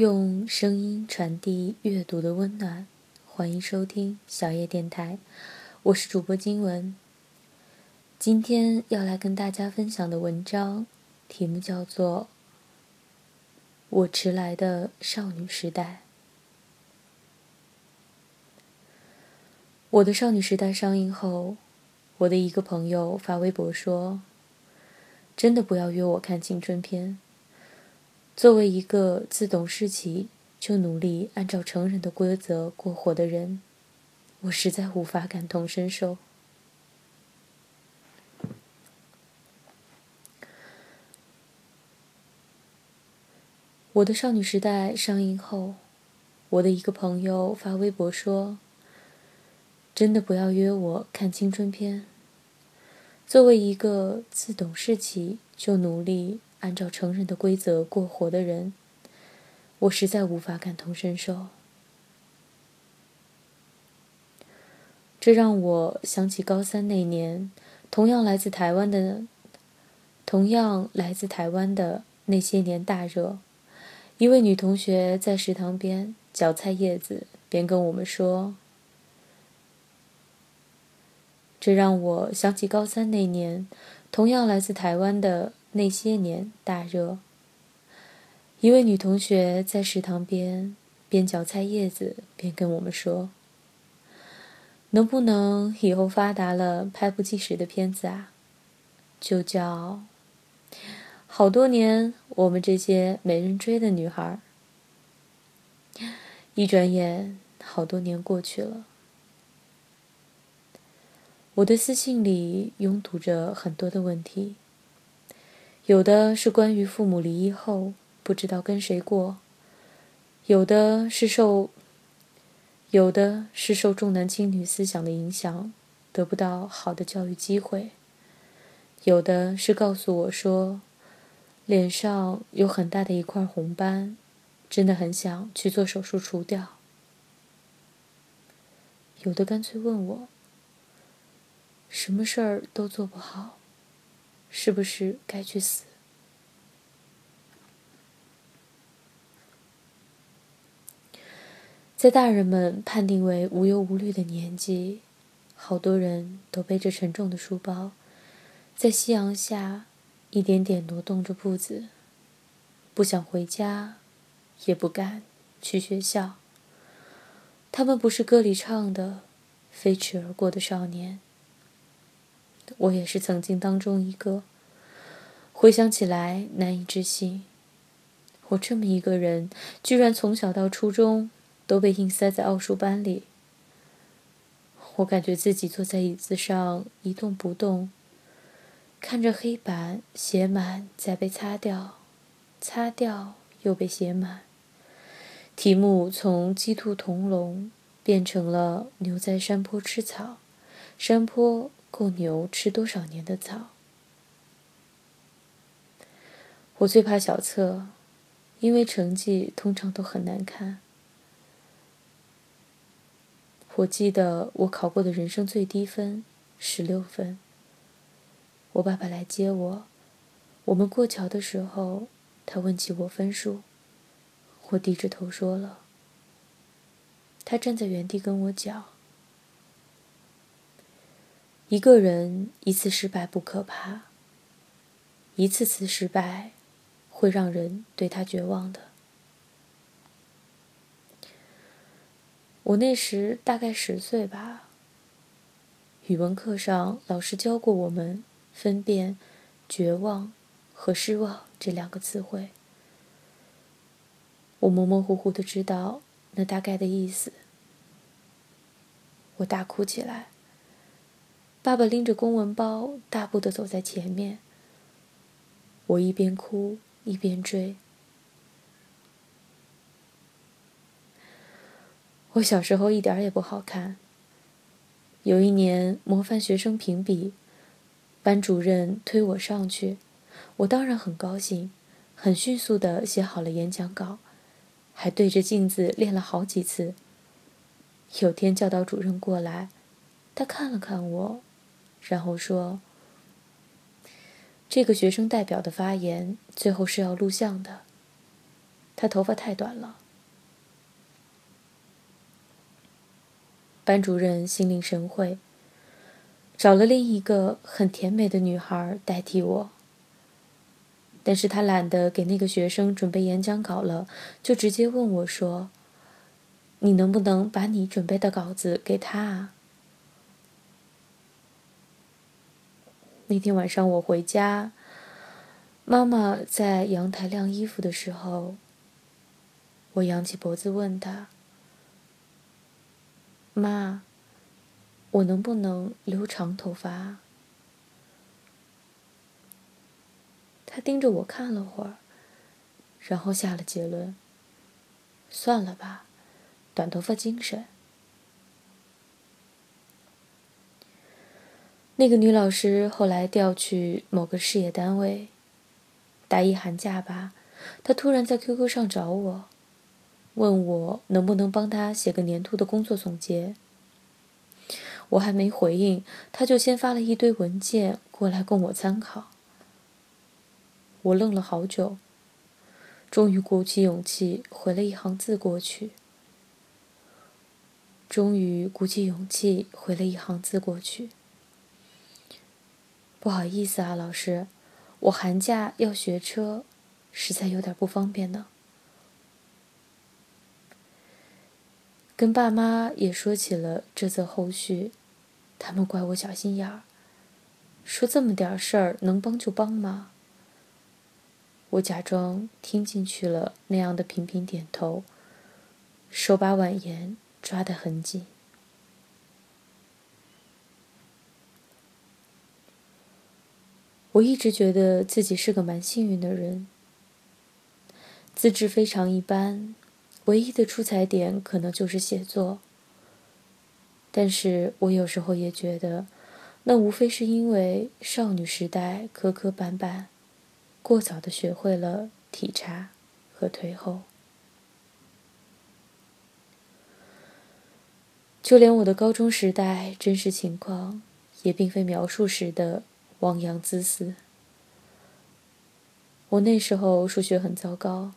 用声音传递阅读的温暖，欢迎收听小叶电台，我是主播金文。今天要来跟大家分享的文章题目叫做《我迟来的少女时代》。我的少女时代上映后，我的一个朋友发微博说：“真的不要约我看青春片。”作为一个自懂事起就努力按照成人的规则过活的人，我实在无法感同身受。我的少女时代上映后，我的一个朋友发微博说：“真的不要约我看青春片。”作为一个自懂事起就努力。按照成人的规则过活的人，我实在无法感同身受。这让我想起高三那年，同样来自台湾的，同样来自台湾的那些年大热，一位女同学在食堂边嚼菜叶子，边跟我们说：“这让我想起高三那年，同样来自台湾的。”那些年大热，一位女同学在食堂边边嚼菜叶子边跟我们说：“能不能以后发达了拍不计时的片子啊？就叫好多年我们这些没人追的女孩。”一转眼，好多年过去了，我的私信里拥堵着很多的问题。有的是关于父母离异后不知道跟谁过，有的是受，有的是受重男轻女思想的影响，得不到好的教育机会，有的是告诉我说，脸上有很大的一块红斑，真的很想去做手术除掉，有的干脆问我，什么事儿都做不好。是不是该去死？在大人们判定为无忧无虑的年纪，好多人都背着沉重的书包，在夕阳下一点点挪动着步子，不想回家，也不敢去学校。他们不是歌里唱的飞驰而过的少年。我也是曾经当中一个。回想起来难以置信，我这么一个人，居然从小到初中都被硬塞在奥数班里。我感觉自己坐在椅子上一动不动，看着黑板写满再被擦掉，擦掉又被写满。题目从鸡兔同笼变成了牛在山坡吃草，山坡。够牛吃多少年的草？我最怕小测，因为成绩通常都很难看。我记得我考过的人生最低分，十六分。我爸爸来接我，我们过桥的时候，他问起我分数，我低着头说了。他站在原地跟我讲。一个人一次失败不可怕，一次次失败会让人对他绝望的。我那时大概十岁吧。语文课上，老师教过我们分辨“绝望”和“失望”这两个词汇。我模模糊糊的知道那大概的意思。我大哭起来。爸爸拎着公文包，大步的走在前面。我一边哭一边追。我小时候一点也不好看。有一年模范学生评比，班主任推我上去，我当然很高兴，很迅速的写好了演讲稿，还对着镜子练了好几次。有天教导主任过来，他看了看我。然后说：“这个学生代表的发言最后是要录像的。”他头发太短了。班主任心领神会，找了另一个很甜美的女孩代替我。但是他懒得给那个学生准备演讲稿了，就直接问我说：“你能不能把你准备的稿子给他啊？”那天晚上我回家，妈妈在阳台晾衣服的时候，我仰起脖子问她：“妈，我能不能留长头发？”他盯着我看了会儿，然后下了结论：“算了吧，短头发精神。”那个女老师后来调去某个事业单位，大一寒假吧，她突然在 QQ 上找我，问我能不能帮她写个年度的工作总结。我还没回应，她就先发了一堆文件过来供我参考。我愣了好久，终于鼓起勇气回了一行字过去。终于鼓起勇气回了一行字过去。不好意思啊，老师，我寒假要学车，实在有点不方便呢。跟爸妈也说起了这则后续，他们怪我小心眼儿，说这么点事儿能帮就帮吗？我假装听进去了，那样的频频点头，手把碗沿抓得很紧。我一直觉得自己是个蛮幸运的人，资质非常一般，唯一的出彩点可能就是写作。但是我有时候也觉得，那无非是因为少女时代磕磕绊绊。过早的学会了体察和退后，就连我的高中时代真实情况，也并非描述时的汪洋恣肆。我那时候数学很糟糕，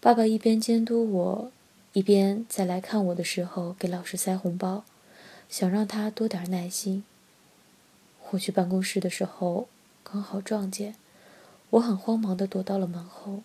爸爸一边监督我，一边在来看我的时候给老师塞红包，想让他多点耐心。我去办公室的时候，刚好撞见。我很慌忙的躲到了门后，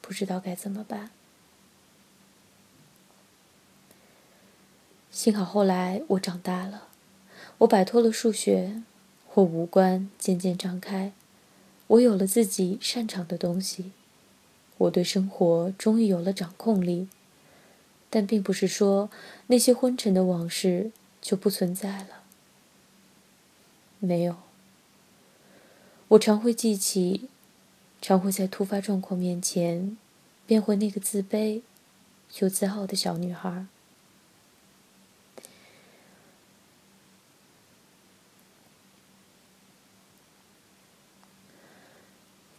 不知道该怎么办。幸好后来我长大了，我摆脱了数学，我五官渐渐张开，我有了自己擅长的东西，我对生活终于有了掌控力。但并不是说那些昏沉的往事就不存在了，没有。我常会记起，常会在突发状况面前，变回那个自卑又自傲的小女孩。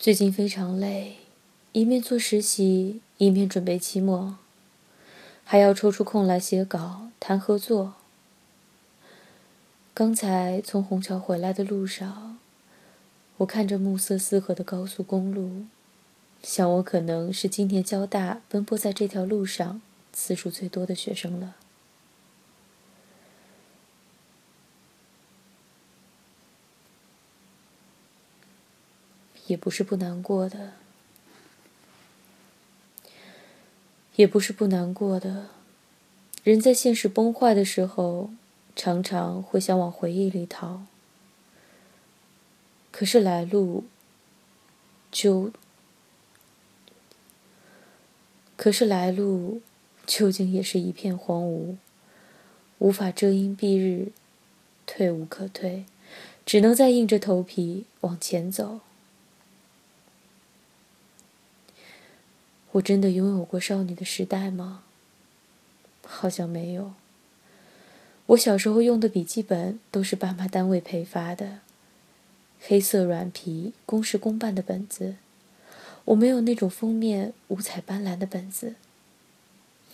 最近非常累，一面做实习，一面准备期末，还要抽出空来写稿、谈合作。刚才从虹桥回来的路上。我看着暮色四合的高速公路，想我可能是今年交大奔波在这条路上次数最多的学生了。也不是不难过的，也不是不难过的。人在现实崩坏的时候，常常会想往回忆里逃。可是来路，就，可是来路，究竟也是一片荒芜，无法遮阴蔽日，退无可退，只能再硬着头皮往前走。我真的拥有过少女的时代吗？好像没有。我小时候用的笔记本都是爸妈单位配发的。黑色软皮、公事公办的本子，我没有那种封面五彩斑斓的本子。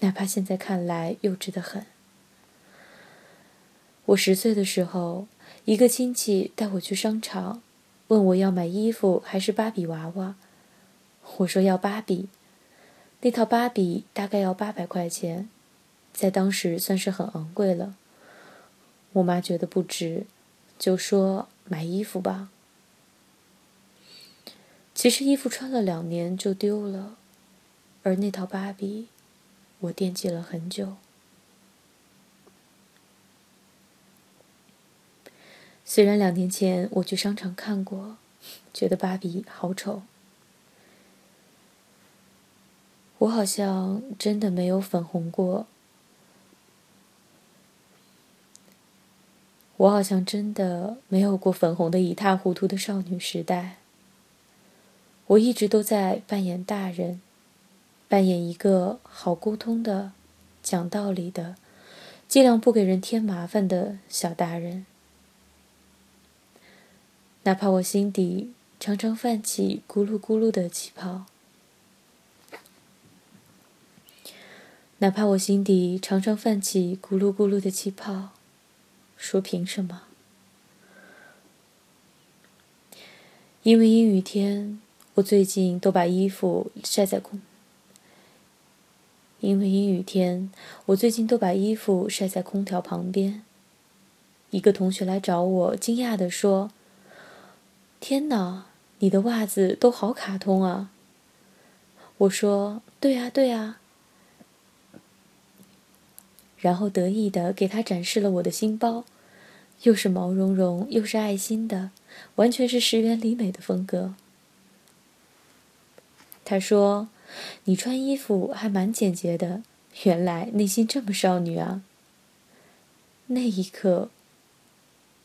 哪怕现在看来幼稚的很。我十岁的时候，一个亲戚带我去商场，问我要买衣服还是芭比娃娃。我说要芭比，那套芭比大概要八百块钱，在当时算是很昂贵了。我妈觉得不值，就说买衣服吧。其实衣服穿了两年就丢了，而那套芭比，我惦记了很久。虽然两年前我去商场看过，觉得芭比好丑。我好像真的没有粉红过，我好像真的没有过粉红的一塌糊涂的少女时代。我一直都在扮演大人，扮演一个好沟通的、讲道理的、尽量不给人添麻烦的小大人。哪怕我心底常常泛起咕噜咕噜的气泡。哪怕我心底常常泛起咕噜咕噜的气泡，说凭什么？因为阴雨天，我最近都把衣服晒在空。因为阴雨天，我最近都把衣服晒在空调旁边。一个同学来找我，惊讶地说：“天哪，你的袜子都好卡通啊！”我说：“对啊，对啊。”然后得意的给他展示了我的新包，又是毛茸茸又是爱心的，完全是石原里美的风格。他说：“你穿衣服还蛮简洁的，原来内心这么少女啊。”那一刻，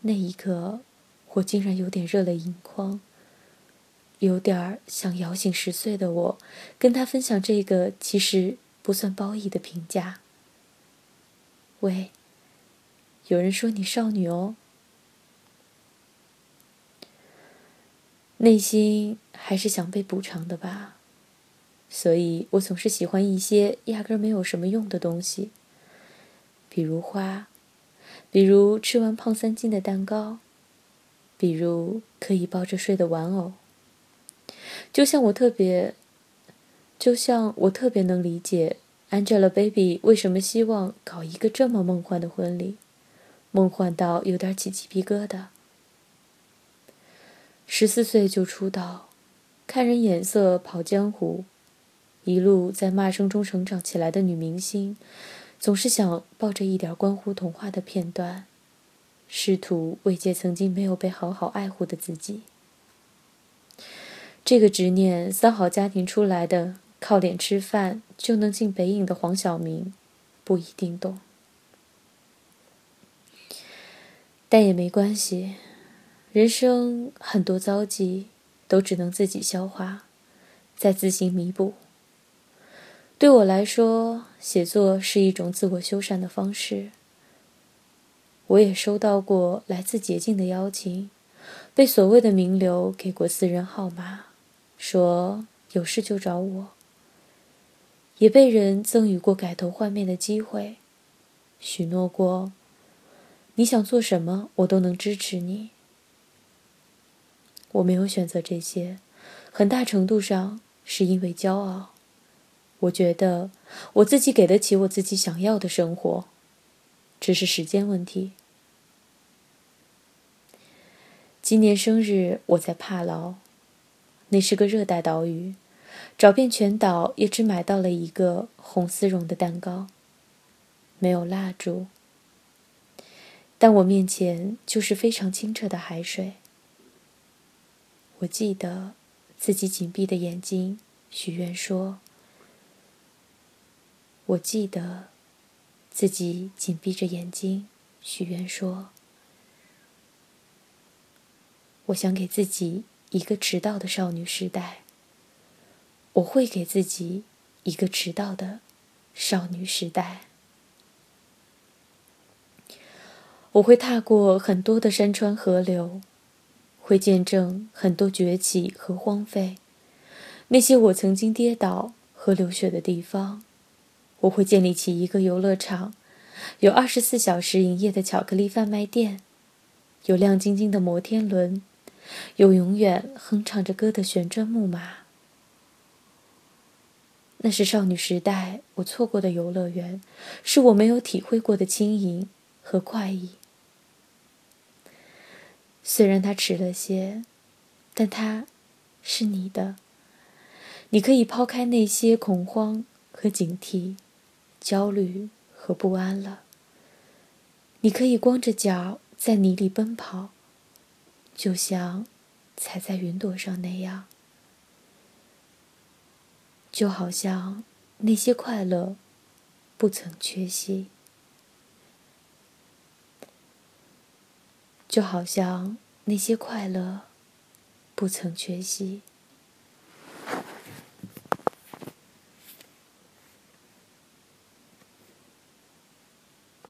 那一刻，我竟然有点热泪盈眶，有点想摇醒十岁的我，跟他分享这个其实不算褒义的评价。喂，有人说你少女哦，内心还是想被补偿的吧，所以我总是喜欢一些压根没有什么用的东西，比如花，比如吃完胖三斤的蛋糕，比如可以抱着睡的玩偶。就像我特别，就像我特别能理解。Angelababy 为什么希望搞一个这么梦幻的婚礼？梦幻到有点起鸡皮疙瘩。十四岁就出道，看人眼色跑江湖，一路在骂声中成长起来的女明星，总是想抱着一点关乎童话的片段，试图慰藉曾经没有被好好爱护的自己。这个执念，三好家庭出来的。靠脸吃饭就能进北影的黄晓明，不一定懂，但也没关系。人生很多遭际，都只能自己消化，再自行弥补。对我来说，写作是一种自我修缮的方式。我也收到过来自捷径的邀请，被所谓的名流给过私人号码，说有事就找我。也被人赠予过改头换面的机会，许诺过，你想做什么，我都能支持你。我没有选择这些，很大程度上是因为骄傲。我觉得我自己给得起我自己想要的生活，只是时间问题。今年生日我在帕劳，那是个热带岛屿。找遍全岛，也只买到了一个红丝绒的蛋糕，没有蜡烛。但我面前就是非常清澈的海水。我记得自己紧闭的眼睛，许愿说：“我记得自己紧闭着眼睛，许愿说，我想给自己一个迟到的少女时代。”我会给自己一个迟到的少女时代。我会踏过很多的山川河流，会见证很多崛起和荒废。那些我曾经跌倒和流血的地方，我会建立起一个游乐场，有二十四小时营业的巧克力贩卖店，有亮晶晶的摩天轮，有永远哼唱着歌的旋转木马。那是少女时代我错过的游乐园，是我没有体会过的轻盈和快意。虽然它迟了些，但它是你的。你可以抛开那些恐慌和警惕、焦虑和不安了。你可以光着脚在泥里奔跑，就像踩在云朵上那样。就好像那些快乐不曾缺席，就好像那些快乐不曾缺席。